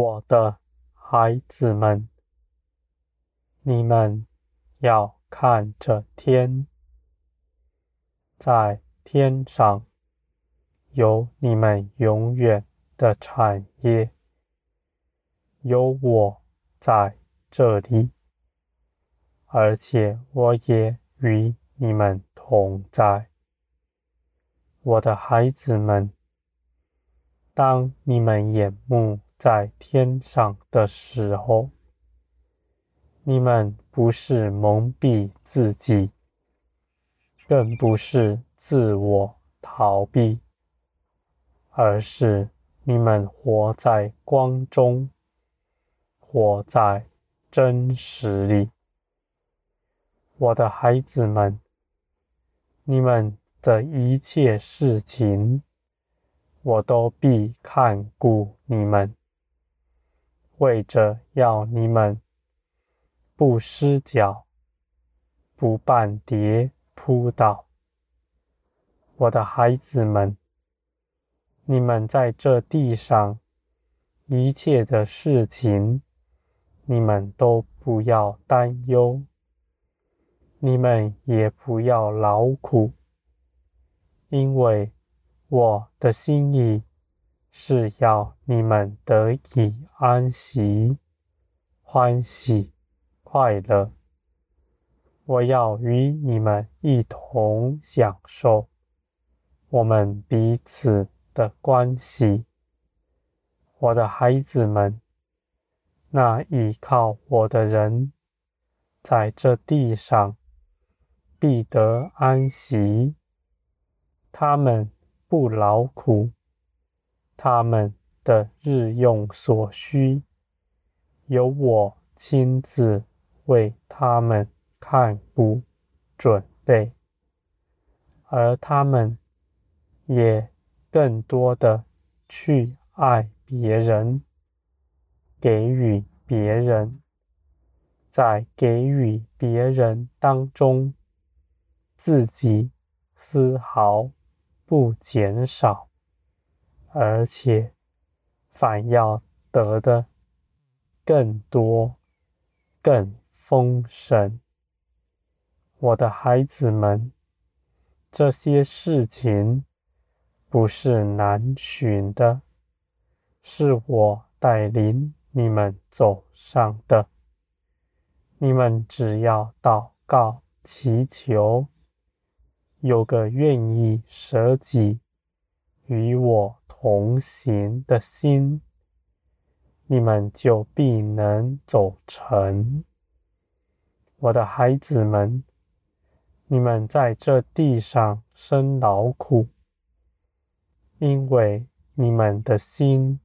我的孩子们，你们要看着天，在天上有你们永远的产业，有我在这里，而且我也与你们同在，我的孩子们。当你们眼目在天上的时候，你们不是蒙蔽自己，更不是自我逃避，而是你们活在光中，活在真实里。我的孩子们，你们的一切事情，我都必看顾你们，为着要你们不失脚，不绊跌扑倒。我的孩子们，你们在这地上一切的事情，你们都不要担忧，你们也不要劳苦，因为。我的心意是要你们得以安息、欢喜、快乐。我要与你们一同享受我们彼此的关系。我的孩子们，那倚靠我的人，在这地上必得安息。他们。不劳苦，他们的日用所需，由我亲自为他们看顾准备，而他们也更多的去爱别人，给予别人，在给予别人当中，自己丝毫。不减少，而且反要得的更多、更丰盛。我的孩子们，这些事情不是难寻的，是我带领你们走上的。你们只要祷告、祈求。有个愿意舍己与我同行的心，你们就必能走成。我的孩子们，你们在这地上生劳苦，因为你们的心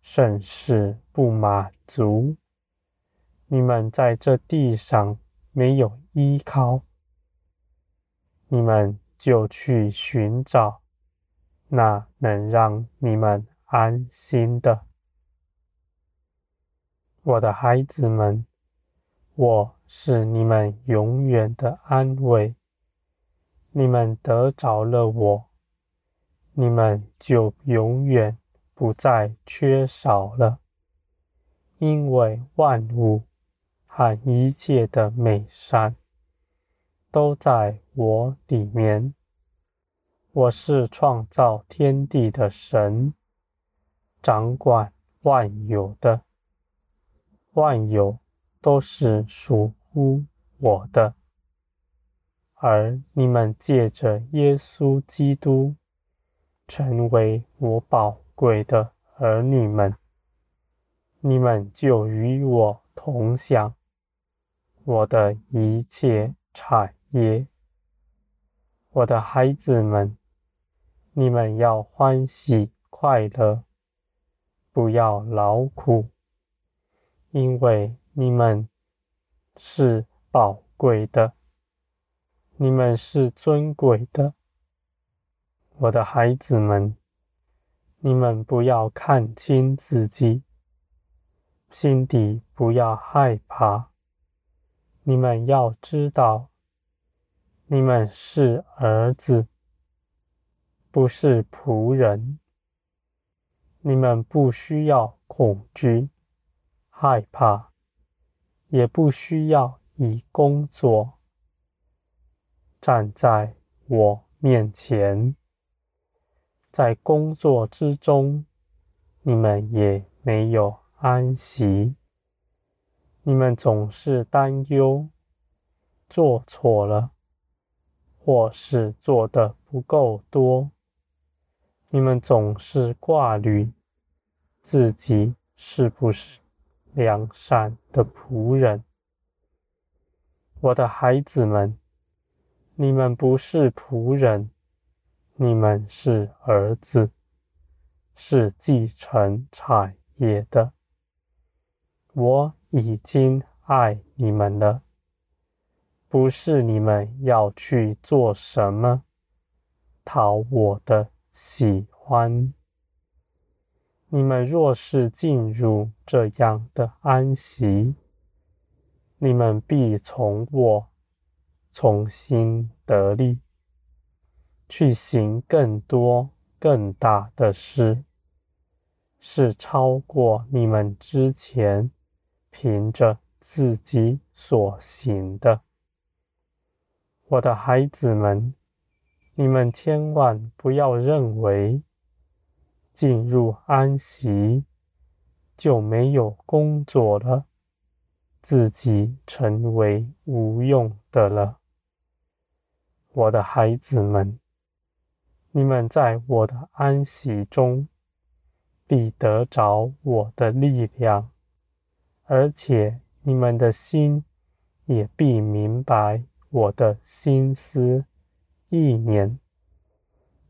甚是不满足。你们在这地上没有依靠。你们就去寻找那能让你们安心的。我的孩子们，我是你们永远的安慰。你们得着了我，你们就永远不再缺少了，因为万物和一切的美善。都在我里面。我是创造天地的神，掌管万有的，万有都是属乎我的。而你们借着耶稣基督，成为我宝贵的儿女们，你们就与我同享我的一切产业，我的孩子们，你们要欢喜快乐，不要劳苦，因为你们是宝贵的，你们是尊贵的。我的孩子们，你们不要看轻自己，心底不要害怕，你们要知道。你们是儿子，不是仆人。你们不需要恐惧、害怕，也不需要以工作站在我面前。在工作之中，你们也没有安息。你们总是担忧，做错了，或是做的不够多。你们总是挂虑自己是不是良善的仆人。我的孩子们，你们不是仆人。你们是儿子，是继承产业的。我已经爱你们了，不是你们要去做什么讨我的喜欢。你们若是进入这样的安息，你们必从我重新得力。去行更多、更大的事，是超过你们之前凭着自己所行的。我的孩子们，你们千万不要认为进入安息就没有工作了，自己成为无用的了。我的孩子们。你们在我的安息中，必得着我的力量，而且你们的心也必明白我的心思一年。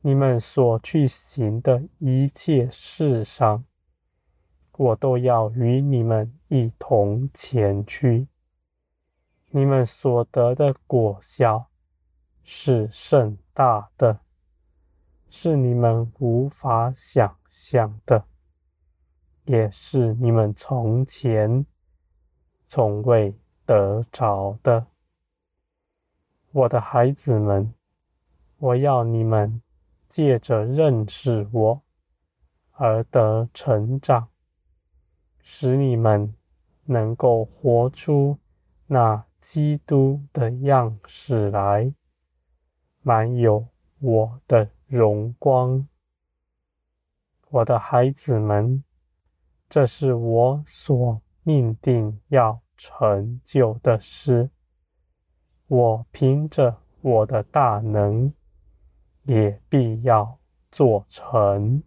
你们所去行的一切事上，我都要与你们一同前去。你们所得的果效是甚大的。是你们无法想象的，也是你们从前从未得着的。我的孩子们，我要你们借着认识我而得成长，使你们能够活出那基督的样式来，满有我的荣光，我的孩子们，这是我所命定要成就的事。我凭着我的大能，也必要做成。